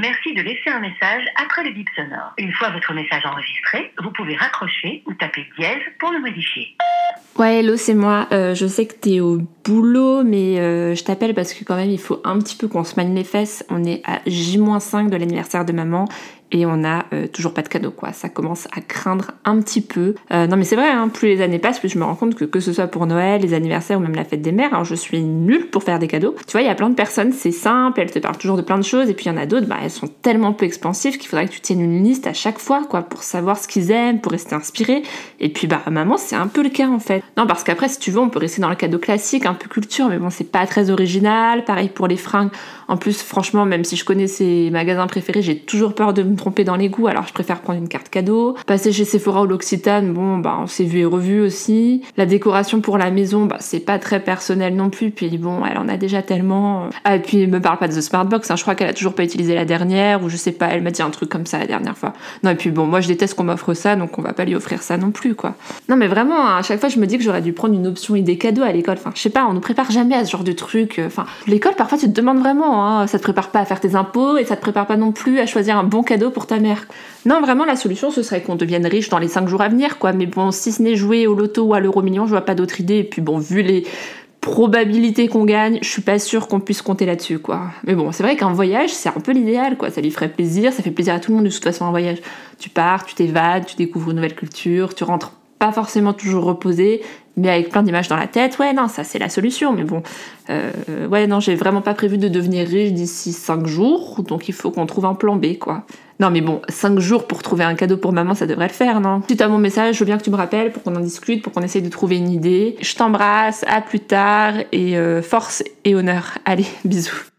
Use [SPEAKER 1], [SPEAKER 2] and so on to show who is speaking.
[SPEAKER 1] Merci de laisser un message après le bip sonore. Une fois votre message enregistré, vous pouvez raccrocher ou taper dièse pour le modifier.
[SPEAKER 2] Ouais, hello, c'est moi. Euh, je sais que t'es au boulot, mais euh, je t'appelle parce que quand même, il faut un petit peu qu'on se manie les fesses. On est à J-5 de l'anniversaire de maman et on a euh, toujours pas de cadeau quoi. Ça commence à craindre un petit peu. Euh, non mais c'est vrai, hein, plus les années passent, plus je me rends compte que que ce soit pour Noël, les anniversaires ou même la fête des mères, alors je suis nulle pour faire des cadeaux. Tu vois, il y a plein de personnes, c'est simple, elles te parlent toujours de plein de choses, et puis il y en a d'autres, bah elles sont tellement peu expansives qu'il faudrait que tu tiennes une liste à chaque fois quoi pour savoir ce qu'ils aiment, pour rester inspiré. Et puis bah maman, c'est un peu le cas en fait. Non parce qu'après si tu veux, on peut rester dans le cadeau classique, un peu culture, mais bon c'est pas très original. Pareil pour les fringues. En plus franchement, même si je connais ces magasins préférés, j'ai toujours peur de me tromper dans les goûts alors je préfère prendre une carte cadeau. Passer chez Sephora ou l'Occitane, bon, bah, c'est vu et revu aussi. La décoration pour la maison, bah, c'est pas très personnel non plus, puis bon, elle en a déjà tellement. Ah, et puis, me parle pas de The Smart Box, hein. je crois qu'elle a toujours pas utilisé la dernière, ou je sais pas, elle m'a dit un truc comme ça la dernière fois. Non, et puis bon, moi je déteste qu'on m'offre ça, donc on va pas lui offrir ça non plus, quoi. Non, mais vraiment, à chaque fois, je me dis que j'aurais dû prendre une option idée cadeau à l'école. Enfin, je sais pas, on nous prépare jamais à ce genre de truc. Enfin, l'école, parfois, tu te demandes vraiment, hein, ça te prépare pas à faire tes impôts, et ça te prépare pas non plus à choisir un bon cadeau pour ta mère. Non, vraiment, la solution, ce serait qu'on devienne riche dans les 5 jours à venir, quoi. Mais bon, si ce n'est jouer au loto ou à l'euro million, je vois pas d'autre idée. Et puis bon, vu les probabilités qu'on gagne, je suis pas sûre qu'on puisse compter là-dessus, quoi. Mais bon, c'est vrai qu'un voyage, c'est un peu l'idéal, quoi. Ça lui ferait plaisir, ça fait plaisir à tout le monde de toute façon un voyage. Tu pars, tu t'évades, tu découvres une nouvelle culture, tu rentres pas forcément toujours reposé, mais avec plein d'images dans la tête. Ouais, non, ça c'est la solution. Mais bon, euh, ouais, non, j'ai vraiment pas prévu de devenir riche d'ici 5 jours, donc il faut qu'on trouve un plan B, quoi. Non mais bon, 5 jours pour trouver un cadeau pour maman, ça devrait le faire, non? Suite à mon message, je veux bien que tu me rappelles pour qu'on en discute, pour qu'on essaye de trouver une idée. Je t'embrasse, à plus tard, et euh, force et honneur. Allez, bisous.